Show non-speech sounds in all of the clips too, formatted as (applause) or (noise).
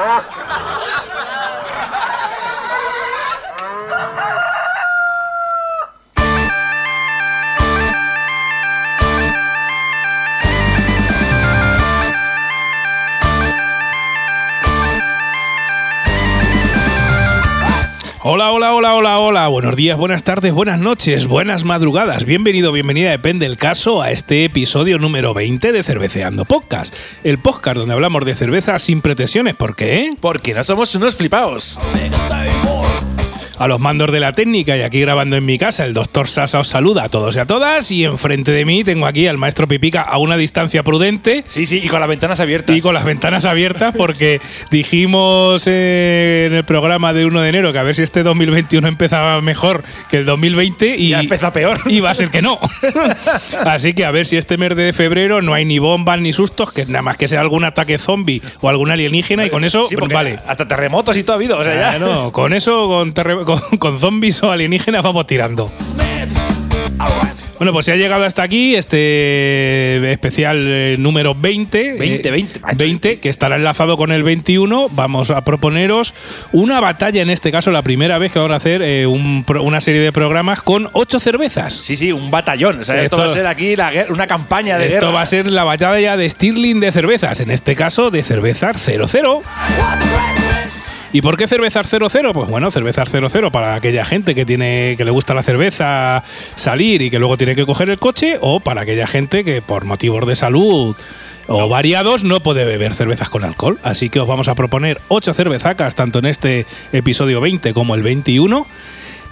Ah. Hola, hola, hola, hola, hola. Buenos días, buenas tardes, buenas noches, buenas madrugadas. Bienvenido, bienvenida, depende del caso, a este episodio número 20 de Cerveceando Podcast. El podcast donde hablamos de cerveza sin pretensiones. ¿Por qué? Porque no somos unos flipaos. A los mandos de la técnica y aquí grabando en mi casa, el doctor Sasa os saluda a todos y a todas. Y enfrente de mí tengo aquí al maestro Pipica a una distancia prudente. Sí, sí, y con las ventanas abiertas. Y con las ventanas abiertas porque dijimos eh, en el programa de 1 de enero que a ver si este 2021 empezaba mejor que el 2020 y Ya empieza peor. Y va a ser que no. (laughs) Así que a ver si este mes de febrero no hay ni bombas ni sustos, que nada más que sea algún ataque zombie o algún alienígena y con eso Sí, vale. Hasta terremotos y todo ha habido. O sea, ya. Con eso, con, terre- con, con zombies o alienígenas vamos tirando. Bueno, pues se ha llegado hasta aquí este especial eh, número 20. 20, eh, 20, macho. 20, que estará enlazado con el 21. Vamos a proponeros una batalla, en este caso la primera vez que vamos a hacer eh, un una serie de programas con ocho cervezas. Sí, sí, un batallón. O sea, esto, Esto- va a ser aquí la una campaña de Esto guerra. va a ser la batalla de Stirling de cervezas, en este caso de cervezas 00. ¿Y por qué cervezas 00? Pues bueno, cervezas 00 para aquella gente que tiene que le gusta la cerveza salir y que luego tiene que coger el coche o para aquella gente que por motivos de salud o variados no puede beber cervezas con alcohol. Así que os vamos a proponer ocho cervezacas tanto en este episodio 20 como el 21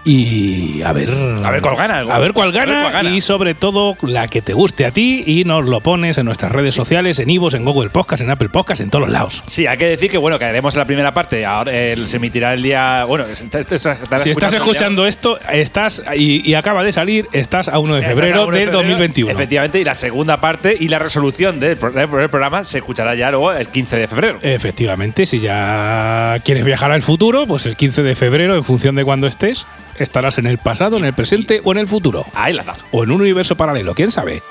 y a ver A ver cuál gana. a ver cuál ver gana, cuál gana. y sobre todo la que te guste a ti y nos lo pones en nuestras redes sociales, en Ivos, en Google Podcast, en Apple Podcast, en todos los lados. Sí, hay que decir que bueno, que haremos la primera parte. Ahora eh, se emitirá el día. Bueno, estarás Si estás escuchando esto, estás y, y acaba de salir, estás a 1 de febrero de del febrero, 2021. Efectivamente, y la segunda parte y la resolución del, del programa se escuchará ya luego el 15 de febrero. Efectivamente, si ya quieres viajar al futuro, pues el 15 de febrero, en función de cuándo estés, estarás en el pasado, en el presente o en el futuro. Ahí la da. o en un universo paralelo, quién sabe.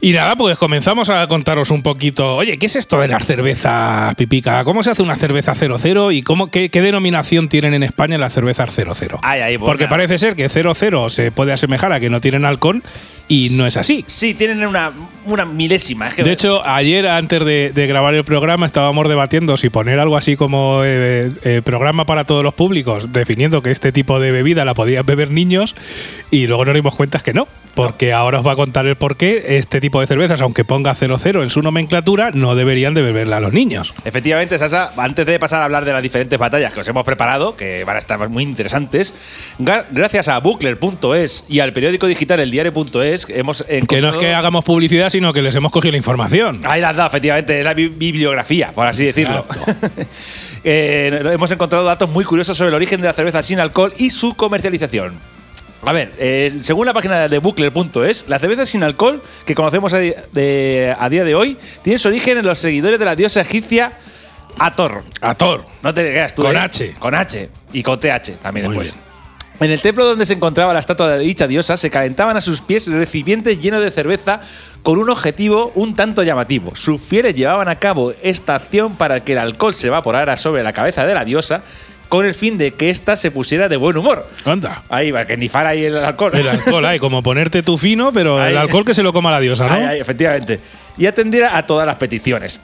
Y nada, pues comenzamos a contaros un poquito. Oye, ¿qué es esto de las cervezas pipica? ¿Cómo se hace una cerveza 00 y cómo, qué, qué denominación tienen en España las cervezas 00? Ahí, ahí, pues Porque parece ser que 00 se puede asemejar a que no tienen alcohol y no es así. Sí, tienen una, una milésima. Es que De hecho, ayer antes de, de grabar el programa estábamos debatiendo si poner algo así como eh, eh, programa para todos los públicos, definiendo que este tipo de bebida la podían beber niños y luego nos dimos cuenta que no, porque ahora os va a contar el por qué este tipo de cervezas, aunque ponga 00 en su nomenclatura, no deberían de beberla a los niños. Efectivamente, Sasa, antes de pasar a hablar de las diferentes batallas que os hemos preparado, que van a estar muy interesantes, gra- gracias a bucler.es y al periódico digital eldiario.es hemos Que no es encontrado- que hagamos publicidad, sino que les hemos cogido la información. Ahí las da, efectivamente, es la bi- bibliografía, por así decirlo. (laughs) Eh, hemos encontrado datos muy curiosos sobre el origen de la cerveza sin alcohol y su comercialización. A ver, eh, según la página de bucler.es, la cerveza sin alcohol que conocemos a, di- de- a día de hoy tiene su origen en los seguidores de la diosa egipcia Ator. Ator. No te creas tú. Con ¿eh? H. Con H. Y con TH también Muy después. bien. En el templo donde se encontraba la estatua de dicha diosa, se calentaban a sus pies recipientes llenos de cerveza con un objetivo un tanto llamativo. Sus fieles llevaban a cabo esta acción para que el alcohol se evaporara sobre la cabeza de la diosa con el fin de que ésta se pusiera de buen humor. Anda. Ahí, para que nifara ahí el alcohol. El alcohol, hay como ponerte tu fino, pero el Ahí. alcohol que se lo coma la diosa, ¿no? Ahí, ahí, efectivamente. Y atendiera a todas las peticiones.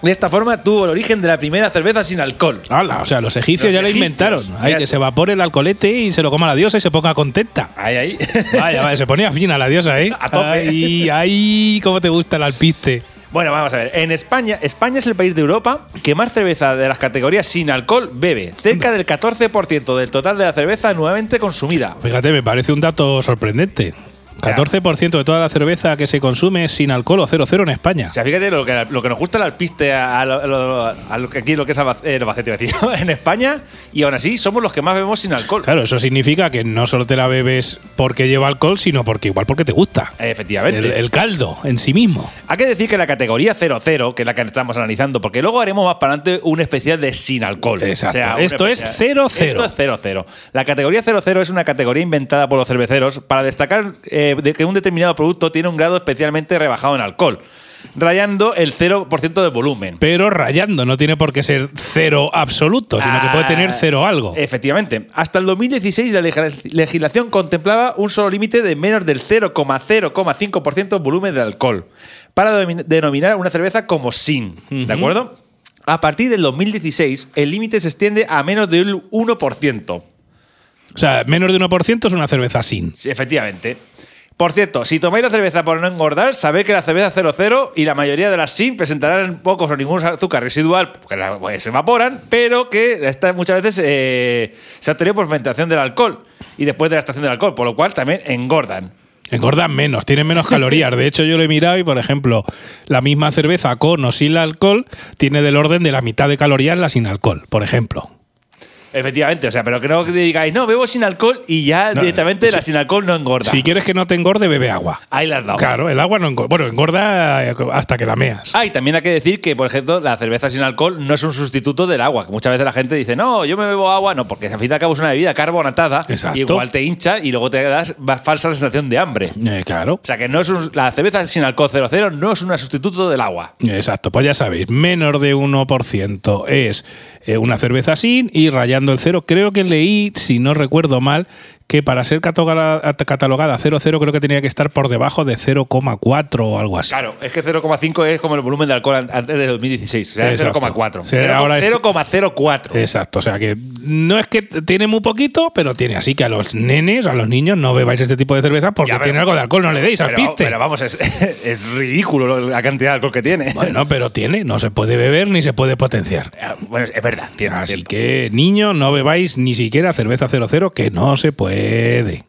De esta forma tuvo el origen de la primera cerveza sin alcohol. Hala, o sea, los egipcios Los ya lo inventaron. Hay que se evapore el alcoholete y se lo coma la diosa y se ponga contenta. Ahí, ahí. Vaya, vaya, se ponía fina la diosa, ¿eh? (laughs) A tope. Ay, ay, cómo te gusta el alpiste. Bueno, vamos a ver. En España, España es el país de Europa que más cerveza de las categorías sin alcohol bebe. Cerca del 14% del total de la cerveza anualmente consumida. Fíjate, me parece un dato sorprendente. 14% de toda la cerveza que se consume es sin alcohol o 0,0 en España. O sea, fíjate lo que, lo que nos gusta el alpiste a, lo, a lo- a lo que aquí lo que es Albac- eh, Albacete, decir, (laughs) en España y aún así somos los que más bebemos sin alcohol. Claro, eso significa que no solo te la bebes porque lleva alcohol, sino porque igual porque te gusta. Efectivamente. El, el caldo en sí mismo. Hay que decir que la categoría 00, que es la que estamos analizando, porque luego haremos más para adelante un especial de sin alcohol. Exacto. un Esto es especial- 00. Esto es 00. La categoría 00 es una categoría inventada por los cerveceros para destacar eh, de que un determinado producto tiene un grado especialmente rebajado en alcohol. rayando el 0% de volumen. Pero rayando, no tiene por qué ser cero absoluto, sino que puede tener Ah, cero algo. Efectivamente. Hasta el 2016 la leg- legislación contemplaba un solo límite de menos del 0,0,5% volumen de alcohol para denominar una cerveza como sin. ¿De acuerdo? A partir del 2016 el límite se extiende a menos del 1%. O sea, menos de 1% es una cerveza sin. Sí, efectivamente. Por cierto, si tomáis la cerveza por no engordar, sabéis que la cerveza 00 y la mayoría de las SIN presentarán pocos o ningún azúcar residual, porque la- pues, se evaporan, pero que esta muchas veces eh, se ha obtenido por fermentación del alcohol y después de la extracción del alcohol, por lo cual también engordan. Engordan menos, tienen menos (laughs) calorías. De hecho, yo lo he mirado y, por ejemplo, la misma cerveza con o sin alcohol tiene del orden de la mitad de calorías la sin alcohol, por ejemplo. Efectivamente, o sea, pero que no digáis, no, bebo sin alcohol y ya No, directamente si- la sin alcohol no engorda. Si quieres que no te engorde, bebe agua. Ahí la has dado. Claro, el agua no engorda. Bueno, engorda hasta que la meas. Ah, y también hay que decir que, por ejemplo, la cerveza sin alcohol no es un sustituto del agua. Que muchas veces la gente dice, no, yo me bebo agua. No, porque al fin y al cabo es una bebida carbonatada. Exacto. Y igual te hincha y luego te das falsa sensación de hambre. Eh, claro. O sea que no es un- la cerveza sin alcohol 00 no es un sustituto del agua. Exacto, pues ya sabéis, menos de 1% es eh, una cerveza sin y cero. Creo que leí, si no recuerdo mal, que para ser catalogada, catalogada 00 creo que tenía que estar por debajo de 0,4 o algo así. Claro, es que 0,5 es como el volumen de alcohol an- antes de 2016. Era Exacto. 0,4. Sí, Cero- ahora es- 0,04. Exacto, o sea que no es que tiene muy poquito, pero tiene. Así que a los nenes, a los niños, no bebáis este tipo de cerveza porque Ya, pero- tiene algo de alcohol, no le deis al pero, piste. pero vamos, es, (laughs) es ridículo lo- la cantidad de alcohol que tiene. Bueno, pero tiene, no se puede beber ni se puede potenciar. Ah, Bueno, es verdad, cierto, Así cierto. que, niños, no bebáis ni siquiera cerveza 00, que no se puede puede.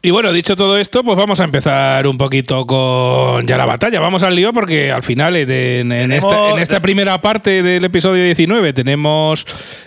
Y bueno, dicho todo esto, pues vamos a empezar un poquito con ya la batalla. Vamos al lío porque al final, eh, en, esta, en esta primera parte del episodio 19, tenemos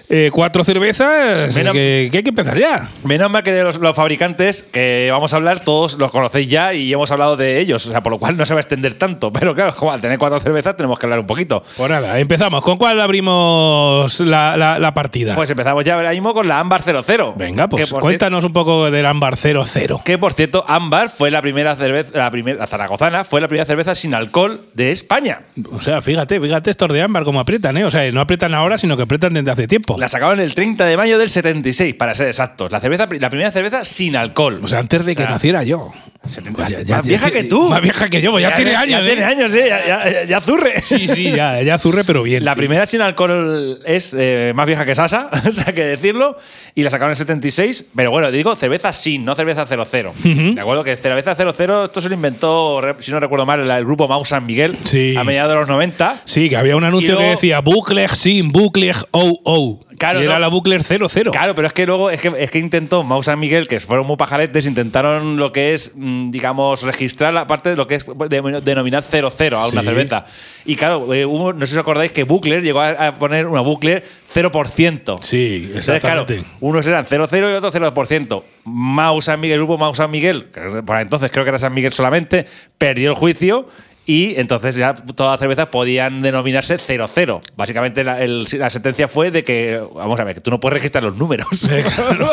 eh, cuatro cervezas Menos- que, que hay que empezar ya. Menos mal que de los, los fabricantes que vamos a hablar, todos los conocéis ya y hemos hablado de ellos, o sea, por lo cual no se va a extender tanto. (laughs) Pero claro, como al tener cuatro cervezas tenemos que hablar un poquito. Pues nada, empezamos. ¿Con cuál abrimos la, la- la partida? Pues empezamos ya ahora mismo con la Ámbar 00. Venga, pues que cuéntanos un poco del ámbar 00. Que por cierto, Ámbar fue la primera cerveza, la primera, la zaragozana fue la primera cerveza sin alcohol de España. O sea, fíjate, fíjate estos de ámbar cómo aprietan, ¿eh? O sea, no aprietan ahora, sino que aprietan desde hace tiempo. La sacaban el 30 de mayo del 76, para ser exactos. La, cerveza, la primera cerveza sin alcohol. O sea, antes de que O sea, naciera yo. 70 Ya- más vieja que tú. Más vieja que yo, pues ya, tiene años, Ya ¿eh? tiene años, ¿eh? Ya, ya- ya zurre. Sí, sí, ya, ya zurre, pero bien. La sí. primera sin alcohol es eh, más vieja que Sasa, (laughs) o sea, que decirlo, y la sacaron en el 76, pero bueno, digo cerveza sin, no cerveza 00. De acuerdo que cerveza 00, esto se lo inventó, si no recuerdo mal, el, grupo Mau San Miguel Sí. a mediados de los 90. Sí, que había un anuncio luego- que decía Bucleg sin, Bucleg oh oh. Claro, y era no. la Bucler 00. Claro, pero es que luego es que, es que intentó Mau San Miguel, que fueron muy pajaretes, intentaron lo que es, mm, digamos, registrar la parte de lo que es de- denominar 00 a una Sí. cerveza. Y claro, eh, hubo- no sé si os acordáis que Buckler llegó a, poner una Buckler 0%. Sí, Entonces, claro, exactamente. unos eran 0,0 y otros 0%. Mau San Miguel, el grupo Mau San Miguel, que por entonces creo que era San Miguel solamente, perdió el juicio y entonces ya todas las cervezas podían denominarse 00. Básicamente la, el- la sentencia fue de que, vamos a ver, que tú no puedes registrar los números. (laughs) Claro.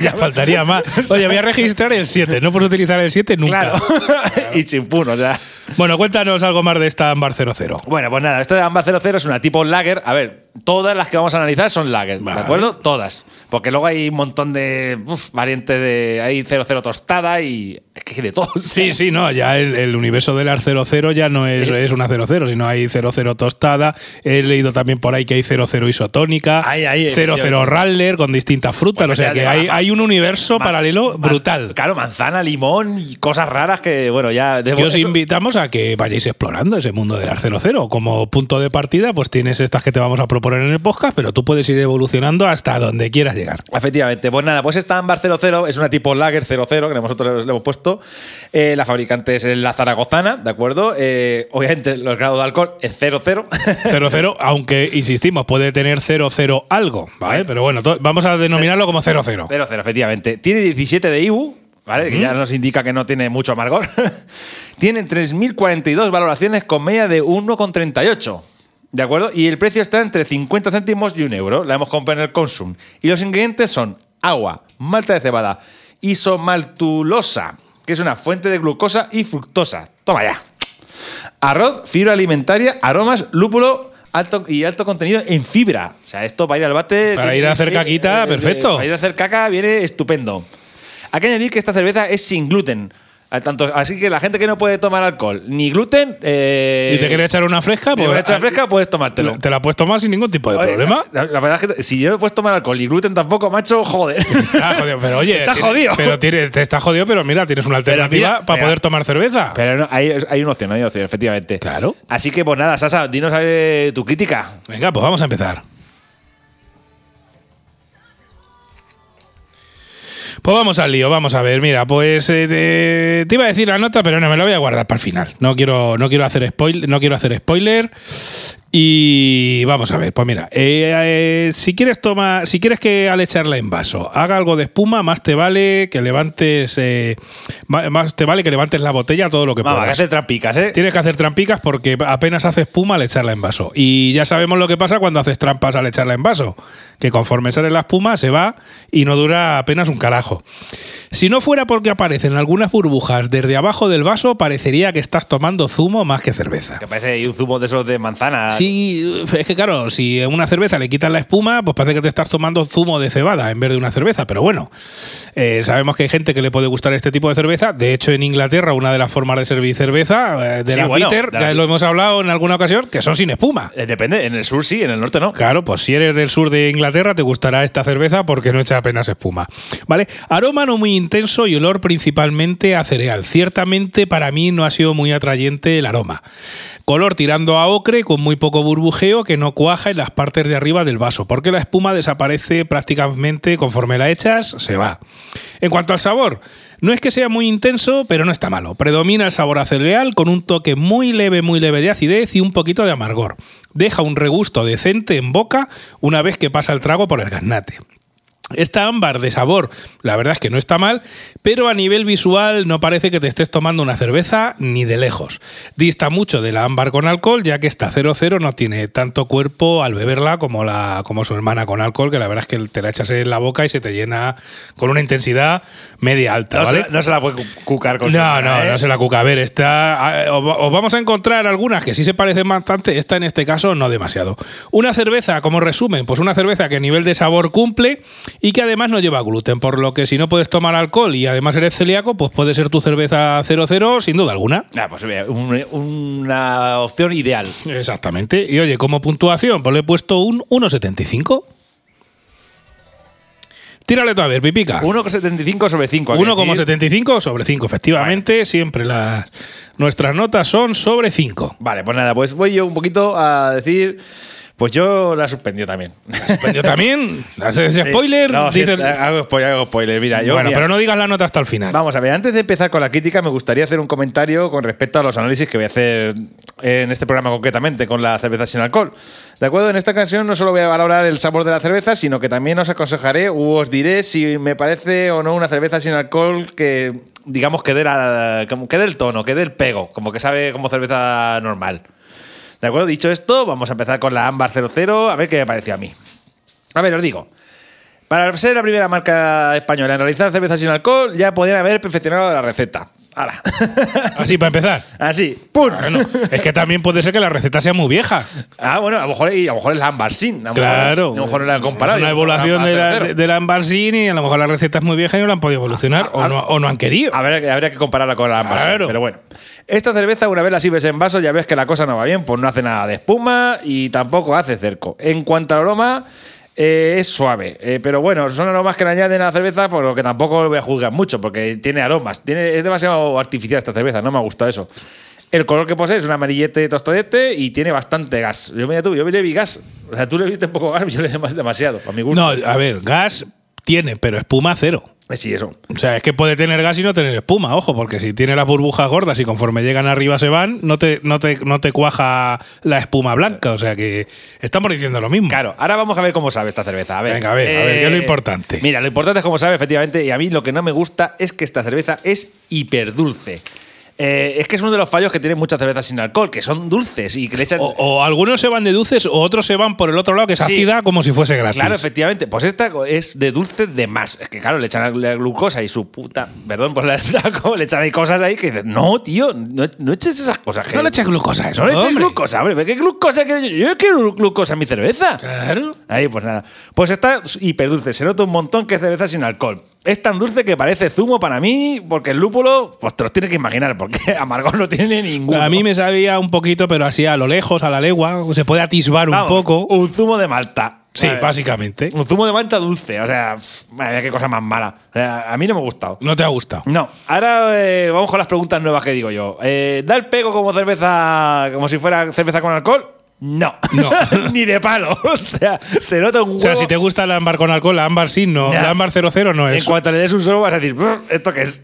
ya faltaría más. Oye, voy a registrar el 7. No puedo utilizar el 7 nunca. Claro. (laughs) y chimpún, o sea. Bueno, cuéntanos algo más de esta ámbar 00. Bueno, pues nada, esta de Amba 00 es una tipo lager. A ver, todas las que vamos a analizar son lager, Vale. ¿de acuerdo? Todas. Porque luego hay un montón de uf, variantes de. Hay 00 tostada y. Es que hay de todo. Sí, sí, no, ya el, el universo del AR 00 ya no es, es una 00, sino hay 00 tostada. He leído también por ahí que hay 00 isotónica, Ahí, ahí, 00 efectivamente. Rattler con distintas frutas. Pues o sea que hay, hay un universo paralelo brutal. Claro, manzana, limón y cosas raras que, bueno, ya. de- Que os eso- invitamos a que vayáis explorando ese mundo del AR 00. Como punto de partida, pues tienes estas que te vamos a proponer en el podcast, pero tú puedes ir evolucionando hasta donde quieras llegar. Efectivamente, pues nada, pues esta Ámbar 00 es una tipo Lager 00 que nosotros le hemos puesto. Eh, la fabricante es la Zaragozana, ¿de acuerdo? Eh, obviamente, el grado de alcohol es 00. 00, (laughs) aunque insistimos, puede tener 00 algo, ¿vale? Pero bueno, vamos a denominarlo como 00. 00, efectivamente. Tiene 17 de IBU, ¿vale? Que ya nos indica que no tiene mucho amargor. (laughs) tiene 3.042 valoraciones con media de 1,38. ¿De acuerdo? Y el precio está entre 50 céntimos y un euro. La hemos comprado en el Consum. Y los ingredientes son agua, malta de cebada isomaltulosa, que es una fuente de glucosa y fructosa. Toma ya. Arroz, fibra alimentaria, aromas, lúpulo alto y alto contenido en fibra. O sea, esto para ir al bate. Para ir a hacer caquita, perfecto. Para ir a hacer caca viene estupendo. Hay que añadir que esta cerveza es sin gluten. Tanto, así que la gente que no puede tomar alcohol ni gluten. eh, ¿Y te quieres echar una fresca? Pues, echar fresca, puedes tomártelo. Te la puedes tomar sin ningún tipo de Oye, problema. La, la verdad es que si yo no puedes tomar alcohol y gluten tampoco, macho, joder. Está jodido, pero oye, (laughs) Está jodido. Pero tienes, te está jodido, pero mira, tienes una alternativa mira, para mira. poder tomar cerveza. Pero no, hay, hay una opción, hay una opción, efectivamente. Claro. Así que, pues nada, Sasa, dinos tu crítica. Venga, pues vamos a empezar. Pues vamos al lío, vamos a ver. Mira, pues eh, te, te iba a decir la nota, pero no me la voy a guardar para el final. No quiero, no quiero hacer spoiler, no quiero hacer spoiler. Y vamos a ver, pues mira, eh, eh, si quieres toma, si quieres que al echarla en vaso haga algo de espuma, más te vale que levantes, eh, más te vale que levantes la botella todo lo que Vamos, que puedas. hacer trampicas, ¿eh? Tienes que hacer trampicas porque apenas hace espuma al echarla en vaso. Y ya sabemos lo que pasa cuando haces trampas al echarla en vaso. Que conforme sale la espuma se va y no dura apenas un carajo. Si no fuera porque aparecen algunas burbujas desde abajo del vaso, parecería que estás tomando zumo más que cerveza. Que parece un zumo de esos de manzana. Sí, es que claro, si a una cerveza le quitas la espuma, pues parece que te estás tomando zumo de cebada en vez de una cerveza. Pero bueno, eh, sabemos que hay gente que le puede gustar este tipo de cerveza. De hecho, en Inglaterra, una de las formas de servir cerveza, eh, de Sí, la bueno, bitter, ya lo hemos hablado en alguna ocasión, que son sin espuma. Eh, depende, en el sur sí, en el norte no. Claro, pues si eres del sur de Inglaterra te gustará esta cerveza porque no echa apenas espuma. ¿Vale? Aroma no muy intenso y olor principalmente a cereal. Ciertamente para mí no ha sido muy atrayente el aroma. Color tirando a ocre con muy poco burbujeo que no cuaja en las partes de arriba del vaso, porque la espuma desaparece prácticamente conforme la echas, se va. En cuanto al sabor, no es que sea muy intenso, pero no está malo. Predomina el sabor a cereal con un toque muy leve, muy leve de acidez y un poquito de amargor. Deja un regusto decente en boca una vez que pasa el trago por el gaznate. Esta ámbar de sabor, la verdad es que no está mal, pero a nivel visual no parece que te estés tomando una cerveza ni de lejos. Dista mucho de la ámbar con alcohol, ya que esta 00 no tiene tanto cuerpo al beberla como, la, como su hermana con alcohol, que la verdad es que te la echas en la boca y se te llena con una intensidad media alta, No, ¿vale? se, no se la puede cu- cucar con No, no, ¿eh? no se la cuca. A ver, esta, os vamos a encontrar algunas que sí se parecen bastante, esta en este caso no demasiado. Una cerveza, como resumen, pues una cerveza que a nivel de sabor cumple y que además no lleva gluten, por lo que si no puedes tomar alcohol y además eres celíaco, pues puede ser tu cerveza 00 sin duda alguna. Ah, pues un- una opción ideal. Exactamente. Y oye, como puntuación, pues le he puesto un 1,75. Tírale tú a ver, pipica. 1,75 sobre 5. hay que decir. 1,75 sobre 5, efectivamente. Siempre las, nuestras notas son sobre 5. Vale, pues nada, pues voy yo un poquito a decir. Pues yo la suspendió también. Yo también, (laughs) haces Sí. spoiler, No, sí, dices- hago spoiler, hago spoiler. Mira, yo. bueno, mira, pero no digas la nota hasta el final. Vamos a ver, antes de empezar con la crítica, me gustaría hacer un comentario con respecto a los análisis que voy a hacer en este programa concretamente con la cerveza sin alcohol. ¿De acuerdo? En esta ocasión no solo voy a valorar el sabor de la cerveza, sino que también os aconsejaré u os diré si me parece o no una cerveza sin alcohol que, digamos, que dé, la- que dé el tono, que dé el pego, como que sabe como cerveza normal. ¿De acuerdo? Dicho esto, vamos a empezar con la Ámbar 00, a ver qué me pareció a mí. A ver, os digo. Para ser la primera marca española en realizar cerveza sin alcohol, ya podían haber perfeccionado la receta. Ahora. (laughs) Así para empezar. Así. ¡Pum! Bueno, es que también puede ser que la receta sea muy vieja. Ah, bueno, a lo mejor, y a lo mejor es la Ámbar sin. A lo Claro. A lo mejor no la han comparado. Es una evolución de la, 00. de, la y a lo mejor la receta es muy vieja y no la han podido evolucionar o, ah, no, o no han querido. Habría, habría que compararla con la Ámbar sin, Claro. pero bueno. Esta cerveza, una vez la sirves en vaso, ya ves que la cosa no va bien, pues no hace nada de espuma y tampoco hace cerco. En cuanto al aroma, eh, es suave. Eh, pero bueno, son aromas que le añaden a la cerveza, por lo que tampoco lo voy a juzgar mucho, porque tiene aromas. Tiene, es demasiado artificial esta cerveza, no me ha gustado eso. El color que posee es un amarillete tostadete y tiene bastante gas. Yo, mira tú, yo le vi gas. O sea, tú le viste poco gas, yo le di demasiado, a mi gusto. No, a ver, gas tiene, pero espuma cero. Eh, Sí, eso. O sea, es que puede tener gas y no tener espuma, ojo, porque si tiene las burbujas gordas y conforme llegan arriba se van, no te, no te, no te cuaja la espuma blanca. O sea que estamos diciendo lo mismo. Claro, ahora vamos a ver cómo sabe esta cerveza. A ver, Venga, a ver, a ver, ¿qué es lo importante? Mira, lo importante es cómo sabe, efectivamente, y a mí lo que no me gusta es que esta cerveza es hiperdulce. Eh, es que es uno de los fallos que tienen muchas cervezas sin alcohol, que son dulces y que le echan. O, o algunos se van de dulces o otros se van por el otro lado, que es Sí. ácida, como si fuese gratis. Claro, efectivamente. Pues esta es de dulce de más. Es que, claro, le echan la glucosa y su puta. Perdón por (laughs) la como le echan ahí cosas ahí que dices, no, tío, no, no eches esas cosas. que- No le eches glucosa a eso, No le eches hombre. glucosa, hombre. ¿Qué glucosa? quiero yo? Yo quiero glucosa en mi cerveza. Claro. Ahí, pues nada. Pues está hiperdulce. Se nota un montón que es cerveza sin alcohol. Es tan dulce que parece zumo para mí, porque el lúpulo, pues te los tienes que imaginar, porque (laughs) amargor no tiene ninguno. A mí me sabía un poquito, pero así a lo lejos, a la legua, se puede atisbar un poco. Un zumo de malta. Sí, Vale. básicamente. Un zumo de malta dulce. O sea, qué cosa más mala. O sea, a mí no me ha gustado. No te ha gustado. No, ahora eh, vamos con las preguntas nuevas que digo yo. Eh, ¿Da el pego como cerveza, como si fuera cerveza con alcohol? No. No. (laughs) Ni de palo. (laughs) O sea, se nota un huevo. O sea, si te gusta el ámbar con alcohol, la ámbar sí, no. Nah. La ámbar 00 no En es. cuanto le des un sorbo vas a decir, "Brr, ¿esto qué es?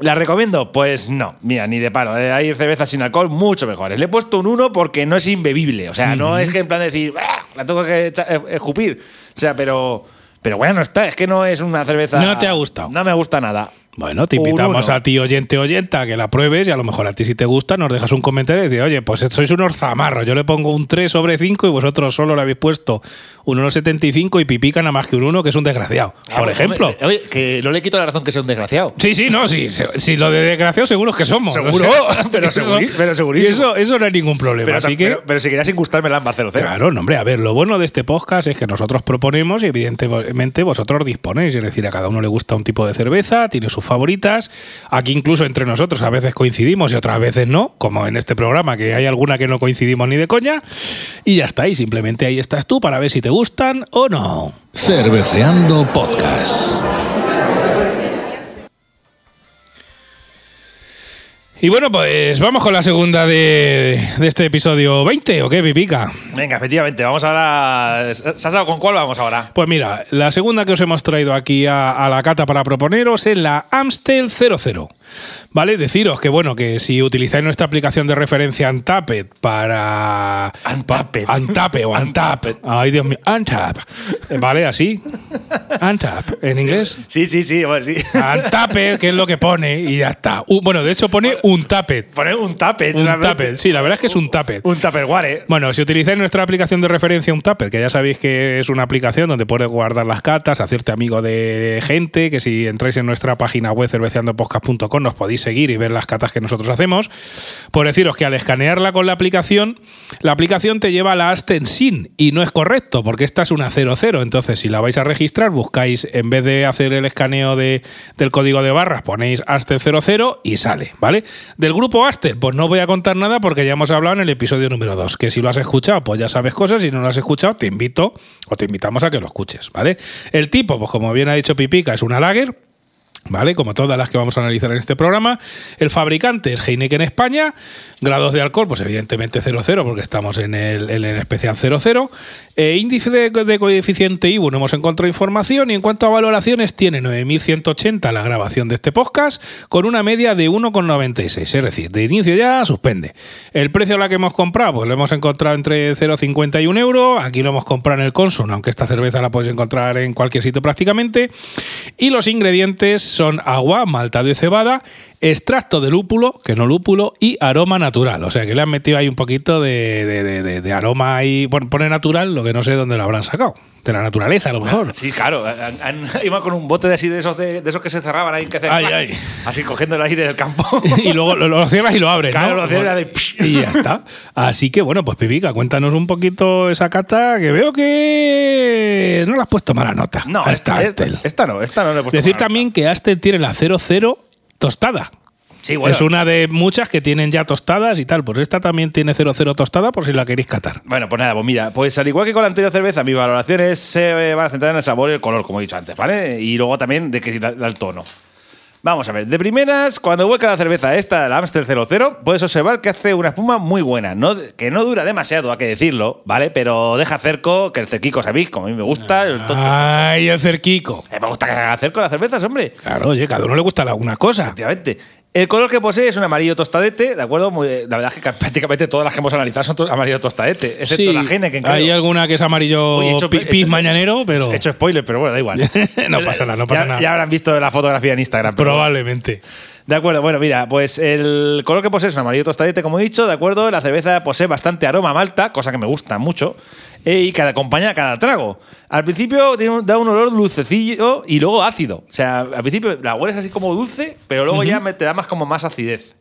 ¿La recomiendo? Pues no, mira, ni de palo. Eh, Hay cervezas sin alcohol mucho mejores. Le he puesto un 1 porque no es imbebible. O sea, no es que en plan de decir, "Ah, la tengo que eh, escupir. O sea, pero, pero bueno, no está. Es que no es una cerveza. No te ha gustado. No me gusta nada. Bueno, te invitamos a ti, oyente oyenta, que la pruebes y a lo mejor a ti si te gusta nos dejas un comentario y dices, oye, pues sois unos zamarros, yo le pongo un 3 sobre 5 y vosotros solo le habéis puesto un 1,75 y pipica nada más que un 1, que es un desgraciado, Ah, por ejemplo. Oye, oye, que no le quito la razón que sea un desgraciado. Sí, sí, no, sí, se- sí, lo de desgraciado seguro es que somos. Seguro, (laughs) pero seguri- pero segurísimo. Eso, eso no hay ningún problema, Pero, así que... pero, pero si querías sin gustarme el ámbar 00. Claro, no, hombre, a ver, lo bueno de este podcast es que nosotros proponemos y evidentemente vosotros disponéis, es decir, a cada uno le gusta un tipo de cerveza, tiene sus favoritas, aquí incluso entre nosotros a veces coincidimos y otras veces no, como en este programa que hay alguna que no coincidimos ni de coña, y ya está, y simplemente ahí estás tú para ver si te gustan o no. Cerveceando Podcast. Y bueno, pues vamos con la segunda de, de este episodio 20, ¿o qué, Pipica? Venga, efectivamente, vamos ahora. Sasa, ¿con cuál vamos ahora? Pues mira, la segunda que os hemos traído aquí a, a la cata para proponeros es la Amstel 00. ¿Vale? Deciros que, bueno, que si utilizáis nuestra aplicación de referencia Untapped para. Untapped. pa- Untapped o (laughs) Untap. Ay, Dios mío. Untap. ¿Vale? Así. Untap. ¿En inglés? Sí, sí, sí, bueno, sí. Untapped, que es lo que pone, y ya está. Uh, bueno, de hecho pone Untapped. Poner un tape. Un tapped. Sí, la verdad es que es un tapped. Un tupperware. Bueno, si utilizáis nuestra aplicación de referencia Untapped, que ya sabéis que es una aplicación donde puedes guardar las catas, hacerte amigo de gente, que si entráis en nuestra página web cerveceandopodcast.com nos podéis seguir y ver las catas que nosotros hacemos, por deciros que al escanearla con la aplicación, la aplicación te lleva a la Asten SIN y no es correcto, porque esta es una 00. Entonces, si la vais a registrar, buscáis, en vez de hacer el escaneo de- del código de barras, ponéis Asten 00 y sale, ¿vale? Del grupo Asten, pues no voy a contar nada porque ya hemos hablado en el episodio número 2, que si lo has escuchado, pues ya sabes cosas, si no lo has escuchado, te invito o te invitamos a que lo escuches, ¿vale? El tipo, pues como bien ha dicho Pipica, es una lager. ¿Vale? Como todas las que vamos a analizar en este programa. El fabricante es Heineken España. Grados de alcohol, pues evidentemente 0,0 porque estamos en el, especial 0,0. Eh, índice de, coeficiente IBU no hemos encontrado información. Y en cuanto a valoraciones, tiene 9.180 la grabación de este podcast con una media de 1,96. Es decir, de inicio ya suspende. El precio a la que hemos comprado, pues lo hemos encontrado entre 0,50 y 1 euro. Aquí lo hemos comprado en el Consum, aunque esta cerveza la puedes encontrar en cualquier sitio prácticamente. Y los ingredientes son agua, malta de cebada, extracto de lúpulo, que no lúpulo, y aroma natural. O sea que le han metido ahí un poquito de, de- de- de- de aroma ahí. Bueno, pone natural, lo que no sé dónde lo habrán sacado. De la naturaleza, a lo mejor. Sí, claro. han- han- (laughs) iban con un bote de así de esos, de, esos que se cerraban ahí, que Ay, ay. así cogiendo el aire del campo. (laughs) y luego lo, lo cierras y lo abres. Claro, ¿no? lo cierras de- y ya está. Así que bueno, pues Pipica, cuéntanos un poquito esa cata que veo que no le has puesto mala nota. No, esta esta, esta no, esta no le he puesto Decir mala también que Astel tiene la 00 tostada. Sí, bueno. Es una de muchas que tienen ya tostadas y tal. Pues esta también tiene 00 tostada por si la queréis catar. Bueno, pues nada, pues mira, pues al igual que con la anterior cerveza, mis valoraciones se van a centrar en el sabor y el color, como he dicho antes, ¿vale? Y luego también de que da, da el tono. Vamos a ver, de primeras, cuando vuelca la cerveza esta, la Amstel 00, puedes observar que hace una espuma muy buena, no, que no dura demasiado, hay que decirlo, ¿vale? Pero deja cerco, que el cerquico, ¿sabéis? Como a mí me gusta, el tonto- Ay, el cerquico. Eh, me gusta que haga cerco las cervezas, hombre. Claro, oye, cada uno le gusta la- una cosa. Efectivamente. El color que posee es un amarillo tostadete, ¿de acuerdo? Muy- la verdad es que prácticamente todas las que hemos analizado son to- amarillo tostadete, excepto Sí, la Heineken, creo. hay alguna que es amarillo Oye, hecho- pis hecho- mañanero, pero He hecho spoiler, pero bueno, da igual. (laughs) No pasa nada, no pasa Ya- nada. Ya habrán visto la fotografía en Instagram. pero probablemente. De acuerdo, bueno, mira, pues el color que posee es un amarillo tostadete, como he dicho, de acuerdo. La cerveza posee bastante aroma a malta, cosa que me gusta mucho, eh, y que acompaña a cada trago. Al principio tiene un- da un olor dulcecillo y luego ácido. O sea, al principio la hueles así como dulce, pero luego ya me- te da más como más acidez.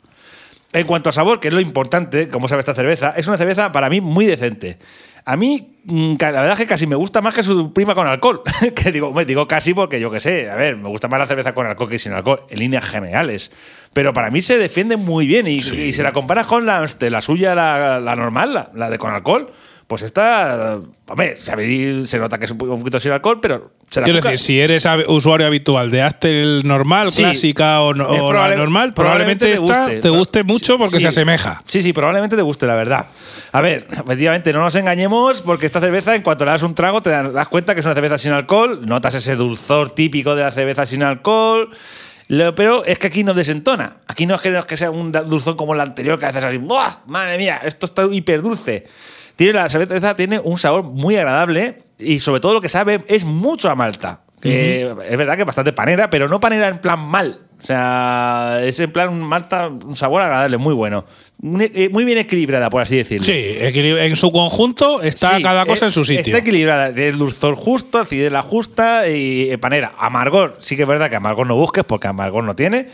En cuanto a sabor, que es lo importante, como sabe esta cerveza, es una cerveza para mí muy decente. A mí, mm, la verdad es que casi me gusta más que su prima con alcohol. (laughs) que digo, me digo casi porque yo qué sé, a ver, me gusta más la cerveza con alcohol que sin alcohol, en líneas generales. Pero para mí se defiende muy bien y, Sí. y si la comparas con la, la suya, la, la normal, la, la de con alcohol, pues esta, hombre, se, se nota que es un poquito sin alcohol, pero se la Quiero cuca. decir, si eres usuario habitual de Astel normal, Sí. clásica o, no- Es o probable- la normal, probablemente, esta te guste, mucho sí, porque sí. se asemeja. Sí, sí, probablemente te guste, la verdad. A ver, efectivamente, no nos engañemos porque esta cerveza, en cuanto le das un trago, te das cuenta que es una cerveza sin alcohol, notas ese dulzor típico de la cerveza sin alcohol. Lo- pero es que aquí no desentona. Aquí no es que, sea un dulzón como la anterior, que haces así, ¡buah! Madre mía, esto está hiper dulce. Tiene, la cerveza tiene un sabor muy agradable y sobre todo lo que sabe es mucho a malta. Eh, es verdad que es bastante panera, pero no panera en plan mal. O sea, es en plan un malta, un sabor agradable, muy bueno. Muy, eh, bien equilibrada, por así decirlo. Sí, en su conjunto está Sí, cada cosa eh, en su sitio. Está equilibrada, de dulzor justo, acidez la justa y panera. Amargor, sí que es verdad que amargor no busques porque amargor no tiene,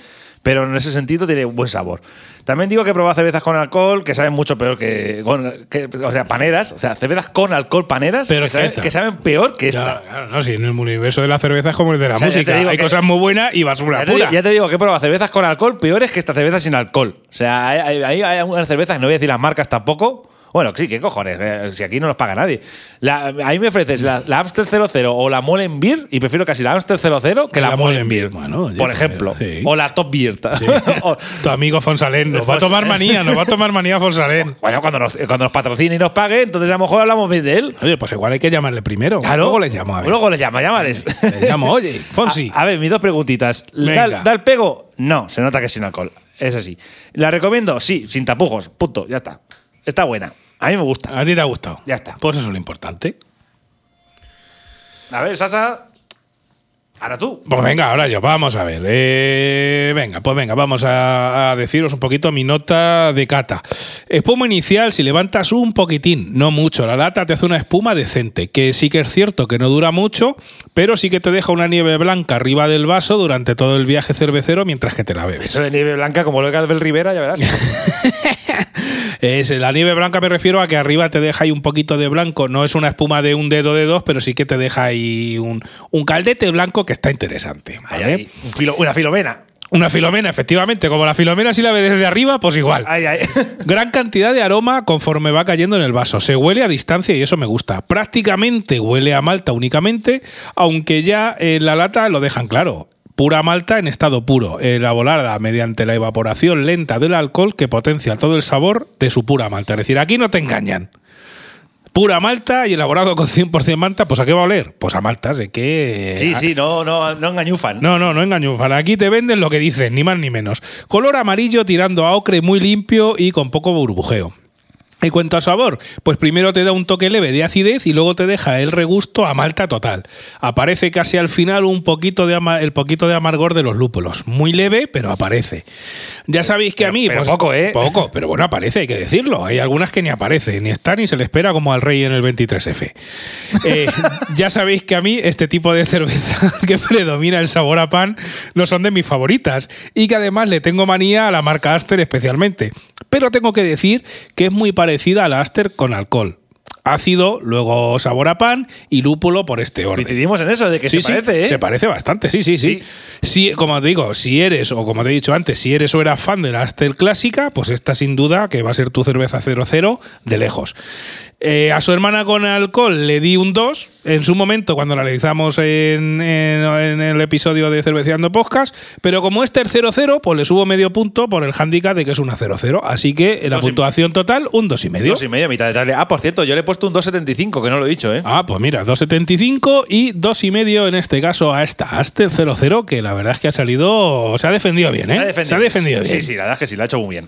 pero en ese sentido tiene buen sabor. También digo que he probado cervezas con alcohol que saben mucho peor que, con- que- o sea, paneras, o sea, cervezas con alcohol paneras Pero que, saben, que saben peor que esta. Ya, claro, no, sí, en el universo de la cerveza es como el de la O sea, ya te música. Hay que- cosas muy buenas y basura Ya te, pura. digo, ya te digo que he probado cervezas con alcohol peores que esta cerveza sin alcohol. O sea, hay- hay algunas cervezas, no voy a decir las marcas tampoco. Bueno, sí, qué cojones, eh, si aquí no nos paga nadie. La, a mí me ofreces la, la Amstel 00 o la Molen Beer y prefiero casi la Amstel 00 que la, La Molen Beer. Bueno, oye, por ejemplo. sí. O la Top Beer. Sí. (laughs) O- tu amigo Fonsalén nos va a tomar manía, nos va a tomar manía Fonsalén. (laughs) bueno, cuando nos, cuando nos patrocine y nos pague, entonces a lo mejor hablamos bien de él. Oye, pues igual hay que llamarle primero. Claro. Luego le llamo a ver. Luego le llama, llámales. Le llamo, oye, (laughs) Fonsi. A, a ver, mis dos preguntitas. ¿Da, da el pego? No, se nota que es sin alcohol. Es así. ¿La recomiendo? Sí, sin tapujos. Punto, ya está. Está buena. A mí me gusta. ¿A ti te ha gustado? Ya está. Pues eso es lo importante. A ver, Sasa. Ahora tú. Pues venga, ahora yo, vamos a ver. Eh, venga, pues venga, vamos a, a deciros un poquito mi nota de cata. Espuma inicial, si levantas un poquitín, no mucho, la lata te hace una espuma decente, que sí que es cierto que no dura mucho, pero sí que te deja una nieve blanca arriba del vaso durante todo el viaje cervecero mientras que te la bebes. Eso de nieve blanca, como lo que del Rivera, ya verás. (laughs) Es, la nieve blanca me refiero a que arriba te deja ahí un poquito de blanco. No es una espuma de un dedo de dos, pero sí que te deja ahí un, un caldete blanco que está interesante. ¿vale? Ahí, ahí. Un filo- una filomena. Una filomena, efectivamente. Como la filomena si la ves desde arriba, pues igual. (laughs) Gran cantidad de aroma conforme va cayendo en el vaso. Se huele a distancia y eso me gusta. Prácticamente huele a malta únicamente, aunque ya en la lata lo dejan claro. Pura malta en estado puro, elaborada mediante la evaporación lenta del alcohol que potencia todo el sabor de su pura malta. Es decir, aquí no te engañan. Pura malta y elaborado con 100% malta, pues ¿a qué va a oler? Pues a malta, sé que... Sí, sí, no, no, no engañufan. No, no, no engañufan. Aquí te venden lo que dicen, ni más ni menos. Color amarillo tirando a ocre muy limpio y con poco burbujeo. En cuanto a sabor, pues primero te da un toque leve de acidez y luego te deja el regusto a malta total. Aparece casi al final un poquito de el poquito de amargor de los lúpulos. Muy leve, pero aparece. Ya sabéis que a mí. pero pues, poco, ¿eh? Poco, pero bueno, aparece, hay que decirlo. Hay algunas que ni aparece, ni está ni se le espera como al rey en el 23F. Eh, (laughs) ya sabéis que a mí este tipo de cerveza (laughs) que predomina el sabor a pan no son de mis favoritas y que además le tengo manía a la marca Aster especialmente. Pero tengo que decir que es muy parecida a la Aster con alcohol. Ácido, luego sabor a pan y lúpulo por este orden. Coincidimos en eso, de que Sí, se sí, parece, ¿eh? Se parece bastante, sí, sí, sí, Si, como te digo, si eres, o como te he dicho antes, si eres o eras fan de la Astel clásica, pues esta sin duda que va a ser tu cerveza 00 de lejos. Eh, a su hermana con alcohol le di un 2 en su momento cuando la analizamos en, en- en el episodio de Cerveceando Podcast, pero como este es 00, pues le subo medio punto por el hándicap de que es una 00. Así que la puntuación total, un 2,5. y medio. Dos y medio, mitad de tarde. Ah, por cierto, yo le he puesto un 2.75, que no lo he dicho, ¿eh? Ah, pues mira, 2,75 y 2,5 en este caso a esta Aster 00, que la verdad es que ha salido, se ha defendido bien, ¿eh? Se ha defendido sí, bien. Sí, sí, la verdad es que sí, la ha hecho muy bien.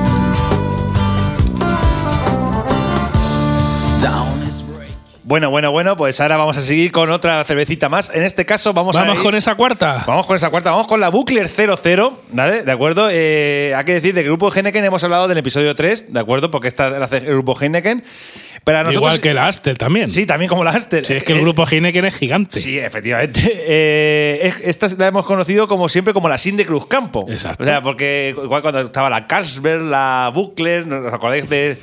Bueno, bueno, bueno, pues ahora vamos a seguir con otra cervecita más. En este caso vamos, Vamos a ir- con esa cuarta. Vamos con esa cuarta, vamos con la Buckler 00, ¿vale? ¿De acuerdo? Eh, hay que decir, del grupo Heineken hemos hablado del episodio 3, ¿de acuerdo? Porque esta la hace el grupo Heineken. Pero nosotros, Igual que la Astel también. Sí, también como la Astel. Si es que el grupo Heineken es gigante. Sí, efectivamente. (laughs) Eh, es- esta la hemos conocido como siempre como la Sin de Cruz Campo. Exacto. O sea, porque igual cuando estaba la Carlsberg, la Buckler, ¿no ¿os acordáis de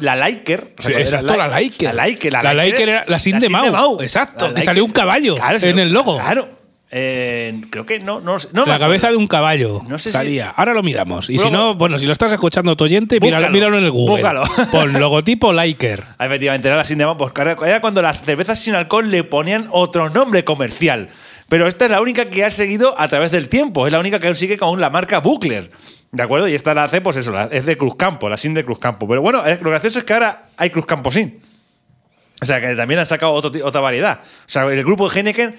la Liker? Exacto, la Liker. La Liker, la, La Liker era la Sin de Mau. Exacto, La que salió un caballo en el logo. Claro. Eh, creo que no, no, no la cabeza de un caballo No sé si- salía. Ahora lo miramos. Y si no, bueno, si lo estás escuchando tu oyente, míralo, Búscalo, míralo en el Google. (laughs) Pon logotipo Liker. Ah, Efectivamente, era la sin de pues era cuando las cervezas sin alcohol le ponían otro nombre comercial. Pero esta es la única que ha seguido a través del tiempo. Es la única que sigue con la marca Buckler. ¿De acuerdo? Y esta la hace, pues eso, la- es de Cruzcampo, la sin de Cruzcampo. Pero bueno, lo gracioso es que ahora hay Cruzcampo sin. O sea, que también han sacado otro otra variedad. O sea, el grupo de Heineken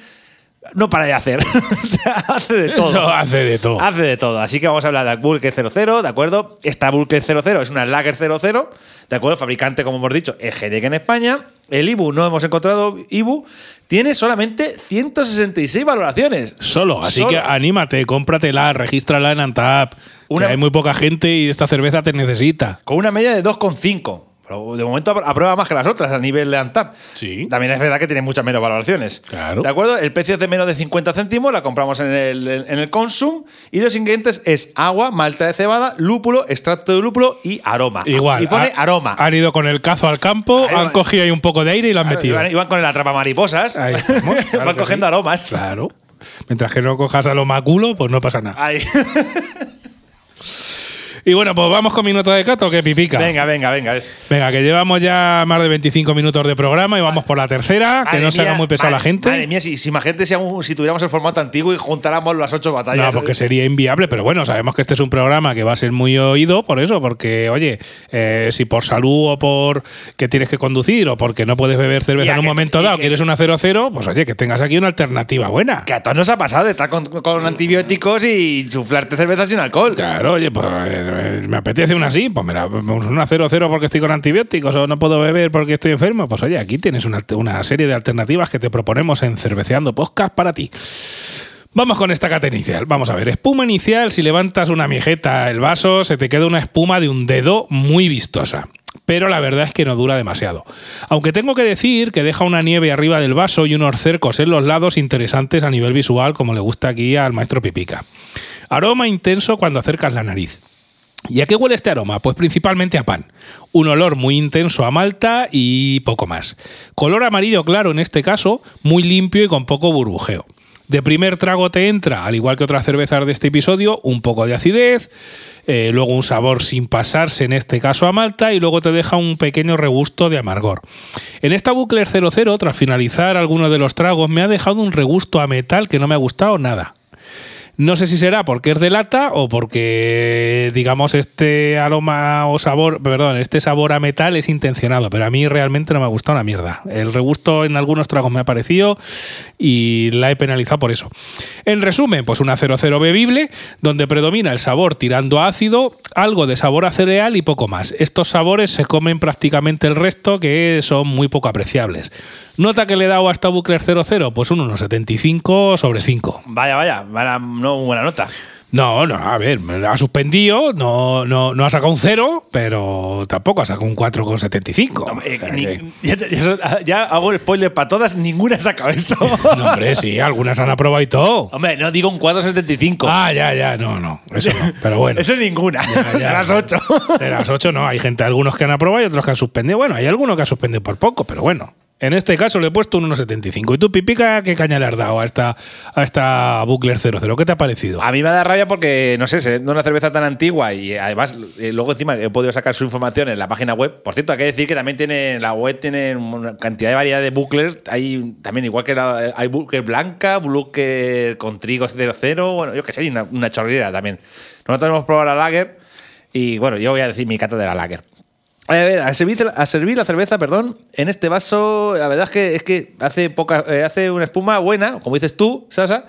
no para de hacer. (laughs) o sea, hace de todo. Eso hace de todo. Hace de todo. Así que vamos a hablar de Bulker 00, ¿de acuerdo? Esta Bulker 00 es una Lager 00, ¿de acuerdo? Fabricante, como hemos dicho, es Heineken en España. El IBU, no hemos encontrado IBU, tiene solamente 166 valoraciones. Solo. Así Solo. que anímate, cómpratela, regístrala en Antap. Una- Que hay muy poca gente y esta cerveza te necesita. Con una media de 2,5. Pero de momento apr- aprueba más que las otras a nivel de Antap. Sí. También es verdad que tiene muchas menos valoraciones. Claro. ¿De acuerdo? El precio es de menos de 50 céntimos, la compramos en el, en el Consum. Y los ingredientes es agua, malta de cebada, lúpulo, extracto de lúpulo y aroma. Igual. Y pone ha- aroma. Han ido con el cazo al campo, Ahí han cogido ahí un poco de aire y lo han Claro, metido. Iban, iban con el atrapa mariposas. Ahí estamos, (laughs) claro Van cogiendo sí. aromas. Claro. Mientras que no cojas a lo maculo, pues no pasa nada. Ahí. (laughs) Y bueno, pues vamos con mi nota de cato, que pipica. venga, venga, venga. es- Venga, que llevamos ya más de 25 minutos de programa y vamos por la tercera, que Madre no se haga mía, muy pesada la madre- gente. Madre mía, si, si imagínate si, aún- si tuviéramos el formato antiguo y juntáramos las ocho No, batallas. porque sería inviable, pero bueno, sabemos que este es un programa que va a ser muy oído por eso, porque, oye, eh, si por salud o por que tienes que conducir o porque no puedes beber Y cerveza a en un que- momento y dado, que- quieres una 0-0, pues oye, que tengas aquí una alternativa buena. Que a todos nos ha pasado de estar con, con antibióticos y chuflarte cerveza sin alcohol. Claro, oye, pues eh, me apetece una así, pues mira, pues una 0-0 porque estoy con antibióticos o no puedo beber porque estoy enfermo. Pues oye, aquí tienes una, una serie de alternativas que te proponemos en Cerveceando Podcast para ti. Vamos con esta cata inicial. Vamos a ver, espuma inicial, si levantas una mijeta el vaso, se te queda una espuma de un dedo muy vistosa. Pero la verdad es que no dura demasiado. Aunque tengo que decir que deja una nieve arriba del vaso y unos cercos en los lados interesantes a nivel visual, como le gusta aquí al maestro Pipica. Aroma intenso cuando acercas la nariz. ¿Y a qué huele este aroma? Pues principalmente a pan. Un olor muy intenso a malta y poco más. Color amarillo claro en este caso, muy limpio y con poco burbujeo. De primer trago te entra, al igual que otras cervezas de este episodio, un poco de acidez, eh, luego un sabor sin pasarse, en este caso a malta, y luego te deja un pequeño regusto de amargor. En esta Buckler 00, tras finalizar algunos de los tragos, me ha dejado un regusto a metal que no me ha gustado nada. No sé si será porque es de lata o porque, digamos, este aroma o sabor, perdón, este sabor a metal es intencionado, pero a mí realmente no me ha gustado una mierda. El regusto en algunos tragos me ha parecido y la he penalizado por eso. En resumen, pues una 00 bebible donde predomina el sabor tirando a ácido, algo de sabor a cereal y poco más. Estos sabores se comen prácticamente el resto que son muy poco apreciables. Nota que le he dado a esta Buckler 00, pues un 1,75 sobre 5. Vaya, vaya, vaya, no buena nota. No, no, a ver, ha suspendido, no, no, no ha sacado un 0, pero tampoco ha sacado un 4,75. No, eh, ni- ya, ya hago el spoiler para todas, ninguna ha sacado eso. (laughs) no, hombre, sí, algunas han aprobado y todo. Hombre, no digo un 475. Ah, ya, ya, no, no, eso no, pero bueno. (laughs) Eso es ninguna. Ya, (laughs) De las no. 8. De las 8 no, hay gente, algunos que han aprobado y otros que han suspendido. Bueno, hay algunos que han suspendido por poco, pero bueno. En este caso le he puesto un 1,75. ¿Y tú, Pipica, qué caña le has dado a esta, a esta Buckler 00? ¿Qué te ha parecido? A mí me da rabia porque, no sé, siendo una cerveza tan antigua y además eh, luego encima he podido sacar su información en la página web. Por cierto, hay que decir que también tiene la web tiene una cantidad de variedad de bucklers. Hay también igual que la, hay buckler blanca, buckler con trigo 00, bueno, yo que sé, hay una, una chorrera también. Nosotros hemos probado la lager y bueno, yo voy a decir mi cata de la lager. A, servir, a servir la cerveza, perdón, en este vaso, la verdad es que, es que hace, poca, eh, hace una espuma buena, como dices tú, Sasa,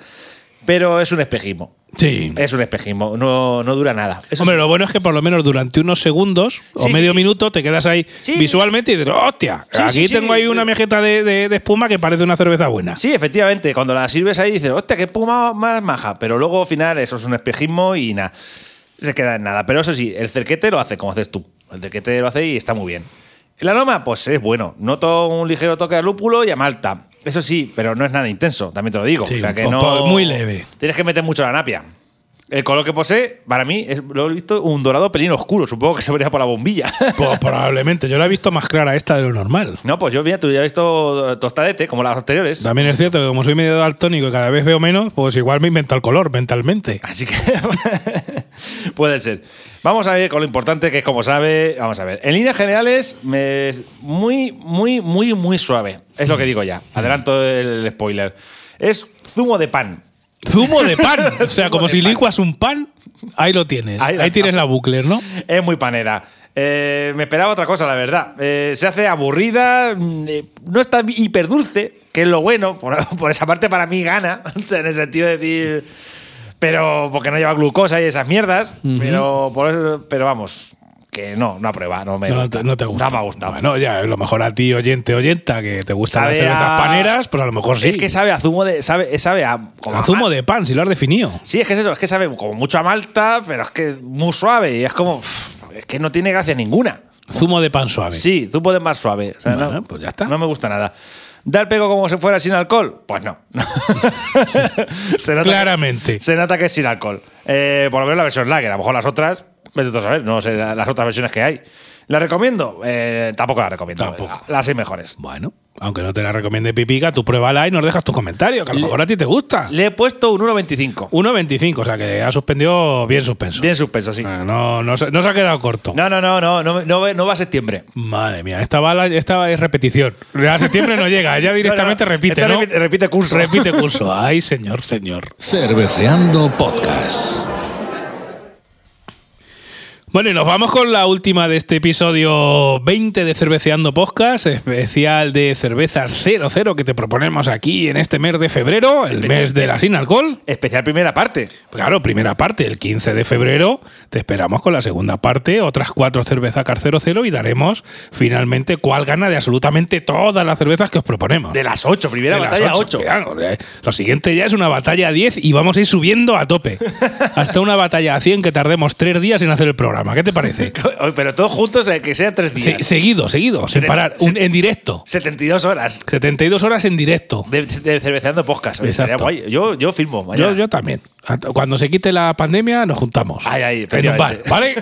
pero es un espejismo. Sí. Es un espejismo, no, no dura nada. Eso Hombre, lo bueno es que por lo menos durante unos segundos o medio sí. minuto te quedas ahí visualmente y dices, hostia, aquí tengo ahí una mejeta de, de- de espuma que parece una cerveza buena. Sí, efectivamente, cuando la sirves ahí dices, hostia, qué espuma más maja, pero luego al final eso es un espejismo y nada, se queda en nada. Pero eso sí, el cerquete lo hace como haces tú. El cerquete lo hace y está muy bien. El aroma, pues es bueno. Noto un ligero toque de lúpulo y a malta. Eso sí, pero no es nada intenso, también te lo digo. Sí, o sea que po- no. po- muy leve. Tienes que meter mucho la napia. El color que posee, para mí, es- lo he visto un dorado pelín oscuro. Supongo que se vería por la bombilla. (laughs) Pues probablemente. Yo la he visto más clara esta de lo normal. no, pues yo, mira, tú ya has visto tostadete, como las anteriores. También es cierto que como soy medio daltónico y cada vez veo menos, pues igual me inventa el color mentalmente. Así que (laughs) (laughs) puede ser. Vamos a ver con lo importante que es, como sabe. Vamos a ver. En líneas generales, me, muy, muy, muy, muy suave. Es lo que digo ya. Adelanto el spoiler. Es zumo de pan. Zumo de (laughs) pan. O sea, como si pan. licuas un pan, ahí lo tienes. Ahí Ahí, tienes la bucler, ¿no? Es muy panera. Eh, me esperaba otra cosa, la verdad. Eh, se hace aburrida, mm, eh, no está hiperdulce, que es lo bueno. Por, (laughs) por esa parte, para mí gana. En el sentido de decir. Pero porque no lleva glucosa y esas mierdas. pero, por eso- pero vamos, que no, no aprueba. No me No, gusta. no te gusta. No me ha gustado. Bueno, ya, a lo mejor a ti, oyente, oyenta, que te gustan las cervezas a- paneras, pues a lo mejor sí. Es que sabe a zumo de. Sabe, sabe a. como a a zumo mal- de pan, si lo has definido. Sí, es que es eso, es que sabe como mucho a malta, pero es que muy suave. Y es como. Es que no tiene gracia ninguna. Zumo de pan suave. Sí, zumo de más suave. O sea, Bueno, no, pues ya está. No me gusta nada. ¿Da el pego como si fuera sin alcohol? Pues no. (laughs) se nota Claramente. Que, se nota que es sin alcohol. Eh, por lo menos la versión lager. A lo mejor las otras, vete tú a saber, no sé la- las otras versiones que hay. ¿La recomiendo? Eh, tampoco la recomiendo. Tampoco. Las seis mejores. Bueno, aunque no te la recomiende Pipica, tú pruébala y nos dejas tu comentario, que a lo mejor a ti te gusta. Le he puesto un 1.25. 1.25, o sea que ha suspendido bien suspenso. Bien suspenso, sí. Ah, No, no, se- no se ha quedado corto. No, no, no, no, no, no, no va a septiembre. Madre mía, esta, bala, esta es repetición. A septiembre no llega, ya directamente (laughs) No, no, repite, ¿no? repite- repite curso. Repite curso. Ay, señor, señor. Cerveceando Podcast. Bueno, y nos vamos con la última de este episodio 20 de Cerveceando Podcast, especial de cervezas 00 que te proponemos aquí en este mes de febrero, el mes de la sin alcohol. Especial primera parte. Claro, primera parte, el 15 de febrero, te esperamos con la segunda parte, otras cuatro cervezacas 00 y daremos finalmente cuál gana de absolutamente todas las cervezas que os proponemos. De las 8, primera De las batalla ocho, 8. claro, eh, Lo siguiente ya es una batalla a 10 y vamos a ir subiendo a tope. (laughs) Hasta una batalla a 100 que tardemos tres días en hacer el programa. ¿Qué te parece? (laughs) Pero todos juntos, eh, que sean tres Se- días. seguido, seguido, sin parar, un- en directo. 72 horas 72 horas en directo. de, de cerveceando podcast. Exacto. guay. Yo, yo firmo. Yo, mañana. yo también. Cuando se quite la pandemia, nos juntamos. Ay, ay, en un bar, efectivamente. ¿vale?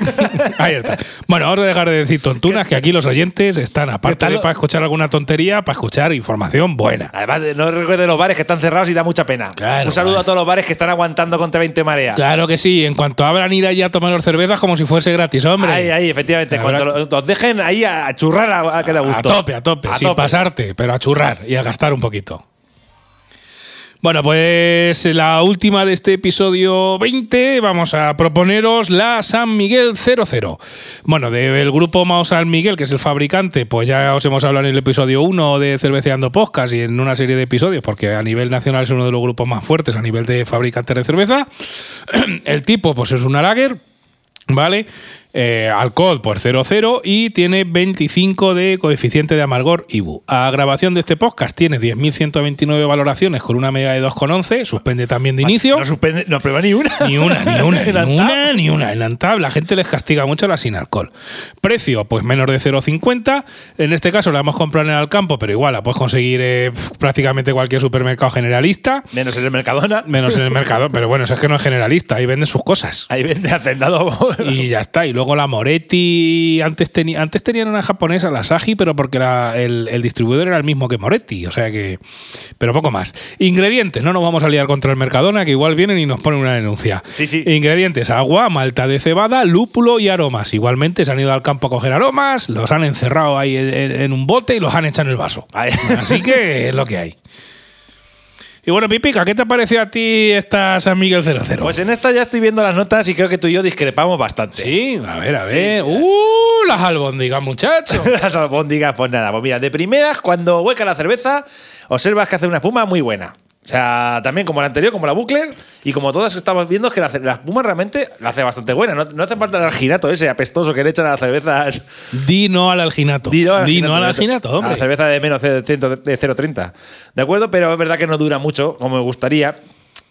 (laughs) Ahí está. Bueno, vamos a dejar de decir tontunas, que aquí los oyentes están, aparte de para escuchar alguna tontería, para escuchar información buena. Además, de- no recuerde los bares que están cerrados y da mucha pena. Claro, Un saludo a todos los bares que están aguantando contra 20 marea. Claro que sí, en cuanto abran ir allí a tomar cervezas como si fuese gratis, hombre. Ahí, ahí, efectivamente. Cuando lo- os dejen ahí a, churrar a, a que le A tope, a tope, sin pasarte, pero a churrar y a gastar un poquito. Bueno, pues la última de este episodio 20 vamos a proponeros la San Miguel 00. Bueno, del grupo Mao San Miguel, que es el fabricante, pues ya os hemos hablado en el episodio 1 de Cerveceando Podcast y en una serie de episodios, porque a nivel nacional es uno de los grupos más fuertes a nivel de fabricantes de cerveza. (clears throat) El tipo, pues es una lager, ¿vale? Eh, alcohol por 0,0 y tiene 25 de coeficiente de amargor IBU. A grabación de este podcast tiene 10.129 valoraciones con una media de 2,11, suspende también de inicio. No, suspende, no prueba ni una. Ni una, ni (laughs) una, ni una, ni una. En Antab la gente les castiga mucho la sin alcohol. Precio, pues menos de 0,50. En este caso la hemos comprado en el campo, pero igual la puedes conseguir eh, prácticamente cualquier supermercado generalista. Menos en el Mercadona. Menos en el (laughs) mercado, pero bueno, eso es que no es generalista, ahí venden sus cosas. Ahí vende hacendado. Y ya está. Y luego luego la Moretti. Antes, tenía antes tenían una japonesa, la Saji, pero porque la- el, el distribuidor era el mismo que Moretti. O sea que. Pero poco más. Ingredientes. No nos vamos a liar contra el Mercadona, que igual vienen y nos ponen una denuncia. Sí, sí. Ingredientes: agua, malta de cebada, lúpulo y aromas. Igualmente se han ido al campo a coger aromas, los han encerrado ahí en, en- en un bote y los han echado en el vaso. Así que es lo que hay. Y bueno, Pipica, ¿qué te pareció a ti esta San Miguel 00? Pues en esta ya estoy viendo las notas y creo que tú y yo discrepamos bastante. Sí, a ver, a ver. sí. ¡Uh! Las albóndigas, muchacho. (laughs) Las albóndigas, pues nada, pues mira, de primeras, cuando hueca la cerveza, observas que hace una espuma muy buena. O sea, también como la anterior, como la Buckler, y como todas que estamos viendo, es que la, la espuma realmente la hace bastante buena. No, no hace falta el alginato ese apestoso que le echan a las cervezas. Di no al alginato. Di no al Di no al alginato, alginato, A la hombre. cerveza de menos de 100 de 0,30. ¿De acuerdo? Pero es verdad que no dura mucho, como me gustaría.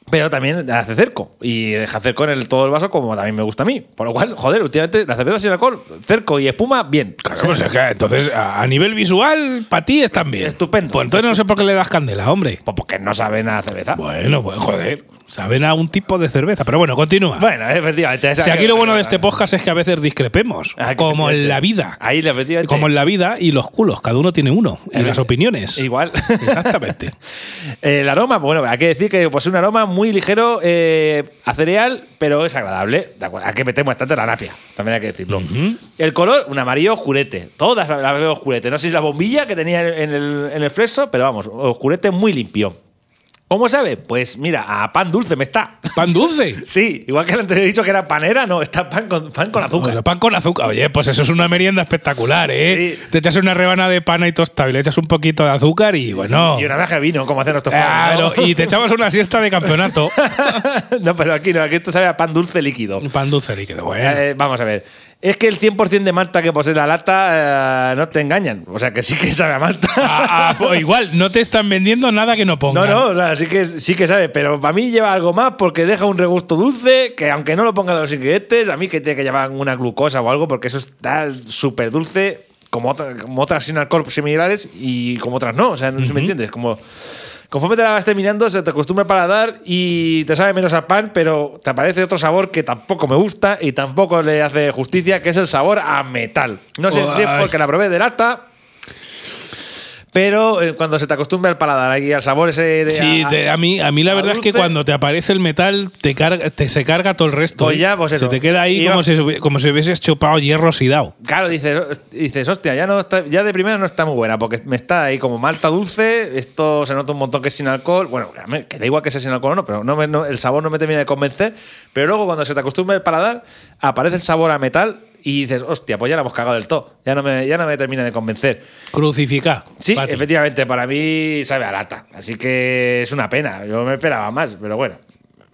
Pero también hace cerco. Y deja cerco en el, todo el vaso, como también me gusta a mí. Por lo cual, joder, últimamente la cerveza sin alcohol, cerco y espuma, bien. Claro, pues es que entonces, a nivel visual, para ti están bien. Estupendo. Pues entonces no sé por qué le das candela, hombre. Pues porque no saben a cerveza. Bueno, pues joder. Saben a un tipo de cerveza. Pero bueno, continúa. Bueno, efectivamente. si aquí lo bueno de este podcast es que a veces discrepemos. Ah, que como en la vida. Ahí, efectivamente. Como en la vida y los culos. Cada uno tiene uno. En las opiniones. Igual. Exactamente. (laughs) El aroma, bueno, hay que decir que pues, es un aroma muy ligero eh, a cereal, pero es agradable. Acuerdo, Aquí metemos bastante la napia, también hay que decirlo. El color, un amarillo oscurete. Todas las veo oscurete. No sé si es la bombilla que tenía en el, en el fleso, pero vamos, oscurete muy limpio. ¿Cómo sabe? Pues mira, a pan dulce me está. Pan dulce. (laughs) Sí, igual que el anterior he dicho que era panera, no, está pan con, pan con azúcar. O sea, pan con azúcar. Oye, pues eso es una merienda espectacular, ¿eh? Sí. Te echas una rebana de pan y tostado y le echas un poquito de azúcar y bueno. Y una de vino, como hacen nuestros Claro, padres, ¿no? y te echabas una siesta de campeonato. (laughs) no, pero aquí no, aquí esto sabe a pan dulce líquido. pan dulce líquido, bueno. Eh, vamos a ver. Es que el 100% de malta que posee la lata eh, no te engañan. O sea, que sí que sabe a malta. Ah, ah, (laughs) igual, no te están vendiendo nada que no No, pongan. no, o sea, sí que, sí que sabe, pero para mí lleva algo más porque deja un regusto dulce que aunque no lo pongan los ingredientes, a mí que tiene que llevar una glucosa o algo porque eso está súper dulce como, otra- como otras sin alcohol similares y como otras no, o sea, no sé si me entiendes, como... Conforme te la vas terminando, se te acostumbra el paladar y te sabe menos a pan, pero te aparece otro sabor que tampoco me gusta y tampoco le hace justicia, que es el sabor a metal. No sé si es porque la probé de lata, pero eh, cuando se te acostumbra el paladar y al sabor ese de. Sí, a- te- a, mí, a mí la a verdad es que cuando te aparece el metal, te, carga, te se carga todo el resto. Pues ¿eh? ya, pues se eso. te queda ahí Iba- como, si, como si hubieses chupado hierro oxidado. Claro, dices, dices, hostia, ya, no está- ya de primera no está muy buena, porque me está ahí como malta dulce, esto se nota un montón que es sin alcohol. Bueno, que da igual que sea sin alcohol o no, pero no me- no- el sabor no me termina de convencer. Pero luego cuando se te acostumbra el paladar, aparece el sabor a metal y dices, hostia, pues ya la hemos cagado del todo. Ya no me, ya no me termina de convencer. Crucificar. Sí, efectivamente, para mí sabe a lata. Así que es una pena. Yo me esperaba más, pero bueno.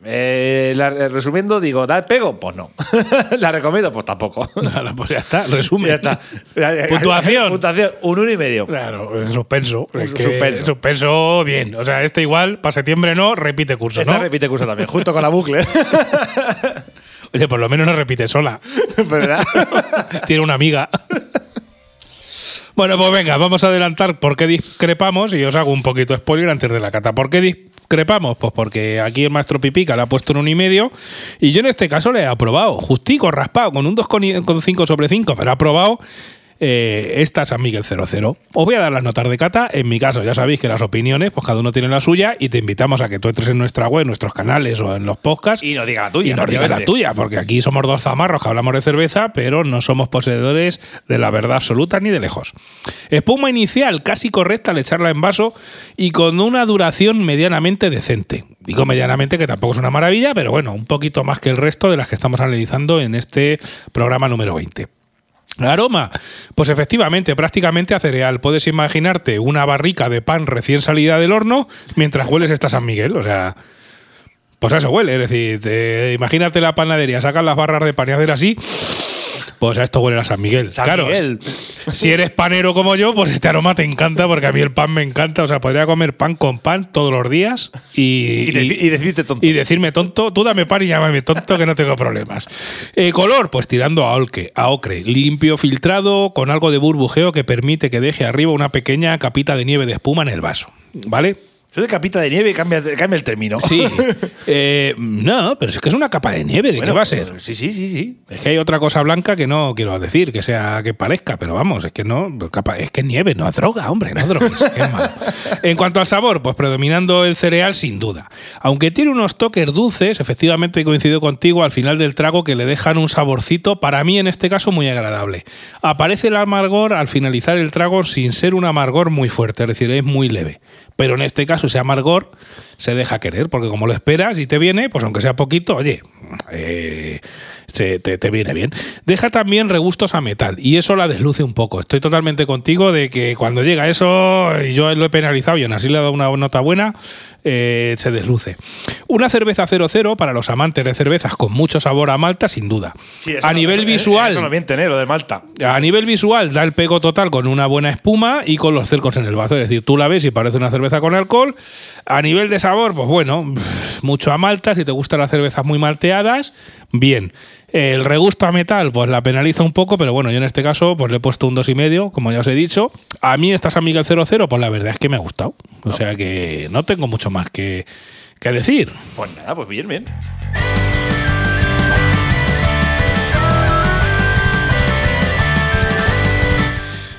Eh, la- resumiendo, digo, ¿da el pego? Pues no. (laughs) ¿La recomiendo? Pues tampoco. (laughs) Pues ya está, resumen. ya está. Puntuación. Puntuación, un uno y medio. Claro, suspenso. Es que Suspenso. suspenso bien. O sea, este igual, para septiembre no, repite curso, Esta ¿no? repite curso también, junto con la bucle. (laughs) Oye, por lo menos no repite sola. (laughs) ¿Verdad? (laughs) Tiene una amiga. Bueno, pues venga, vamos a adelantar por qué discrepamos y os hago un poquito de spoiler antes de la cata. ¿Por qué discrepamos? Pues porque aquí el maestro Pipica le ha puesto un 1,5 y medio y yo en este caso le he aprobado, justico, raspado, con un 2,5 sobre 5, pero ha aprobado eh, esta San Miguel 00. Os voy a dar las notas de cata. En mi caso, ya sabéis que las opiniones, pues cada uno tiene la suya y te invitamos a que tú entres en nuestra web, en nuestros canales o en los podcasts Y no diga la tuya. y nos diga la tuya, porque aquí somos dos zamarros que hablamos de cerveza, pero no somos poseedores de la verdad absoluta ni de lejos. Espuma inicial casi correcta al echarla en vaso y con una duración medianamente decente. Digo medianamente que tampoco es una maravilla, pero bueno, un poquito más que el resto de las que estamos analizando en este programa número 20. Aroma, pues efectivamente, prácticamente a cereal. Puedes imaginarte una barrica de pan recién salida del horno mientras hueles esta San Miguel. O sea, pues a eso huele. Es decir, te- imagínate la panadería, sacan las barras de pan y hacer así. Pues a esto huele a San Miguel. San claro, Miguel. si eres panero como yo, pues este aroma te encanta porque a mí el pan me encanta. O sea, podría comer pan con pan todos los días y, Y, deci- y decirte tonto. y decirme tonto, tú dame pan y llámame tonto que no tengo problemas. Eh, color, pues tirando a, olque, a ocre, limpio, filtrado, con algo de burbujeo que permite que deje arriba una pequeña capita de nieve de espuma en el vaso. ¿Vale? Eso de capita de nieve cambia, cambia el término. Sí. (laughs) Eh, no, pero es que es una capa de nieve. ¿De qué va a ser? Sí, sí, sí, sí. Es que hay otra cosa blanca que no quiero decir, que sea que parezca, pero vamos, es que no, es que es nieve, no es droga, hombre, no es droga. (laughs) en cuanto al sabor, pues predominando el cereal sin duda. Aunque tiene unos toques dulces, efectivamente coincido contigo al final del trago que le dejan un saborcito, para mí en este caso muy agradable. Aparece el amargor al finalizar el trago sin ser un amargor muy fuerte, es decir, es muy leve. Pero en este caso ese amargor se deja querer, porque como lo esperas y te viene, pues aunque sea poquito, oye, eh, se- te, viene bien. Deja también regustos a metal y eso la desluce un poco. Estoy totalmente contigo de que cuando llega eso, y yo lo he penalizado y aún así le he dado una nota buena, eh, se desluce. Una cerveza 00 para los amantes de cervezas con mucho sabor a malta, sin duda. Sí, a no- nivel visual, Eso no miente, ¿eh? Lo de Malta. a nivel visual da el pego total con una buena espuma y con los cercos en el vaso. Es decir, tú la ves y parece una cerveza con alcohol. A nivel de sabor, pues bueno, mucho a malta. Si te gustan las cervezas muy malteadas, bien. El regusto a metal, pues la penaliza un poco, pero bueno, yo en este caso, pues le he puesto un dos y medio, como ya os he dicho. A mí esta San Miguel 00, pues la verdad es que me ha gustado. O sea que no tengo mucho más que, que decir. Pues nada, pues bien, bien.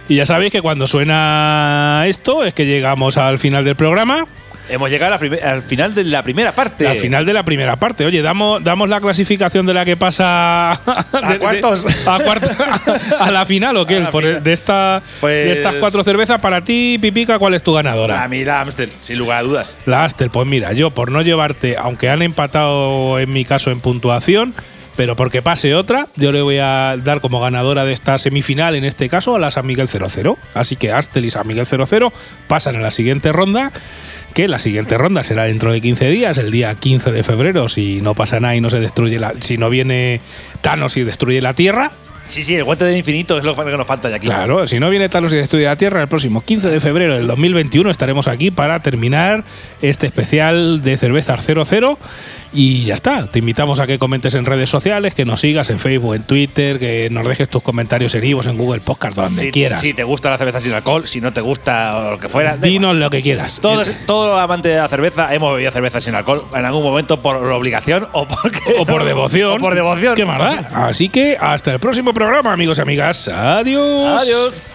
Y ya sabéis que cuando suena esto es que llegamos al final del programa. Hemos llegado a la al final de la primera parte. Al final de la primera parte. Oye, damos, damos la clasificación de la que pasa (laughs) de- cuartos. a, cuartos a la final o qué? A Por de, esta, Pues- de estas cuatro cervezas, para ti, Pipica, ¿cuál es tu ganadora? A mí la Amstel, sin lugar a dudas. La Astel, pues mira, yo por no llevarte, aunque han empatado en mi caso en puntuación, pero porque pase otra, yo le voy a dar como ganadora de esta semifinal, en este caso, a la San Miguel 00. Así que Astel y San Miguel 00 pasan a la siguiente ronda, que la siguiente ronda será dentro de 15 días, el día 15 de febrero, si no pasa nada y no se destruye la. si no viene Thanos y destruye la Tierra. Sí, sí, el guante de infinito es lo que nos falta ya aquí. Claro, si no viene Talos y destruye la Tierra, el próximo 15 de febrero del 2021 estaremos aquí para terminar este especial de Cervezas 00 y ya está. Te invitamos a que comentes en redes sociales, que nos sigas en Facebook, en Twitter, que nos dejes tus comentarios en Ivos, en Google Podcast, donde Si, quieras. si te gusta la cerveza sin alcohol, si no te gusta o lo que fuera. Dinos lo que quieras. Todos, todo amante de la cerveza hemos bebido cerveza sin alcohol en algún momento por obligación o porque o por devoción. o por devoción. ¿Qué más da? Así que hasta el próximo programa, amigos y amigas. Adiós. Adiós.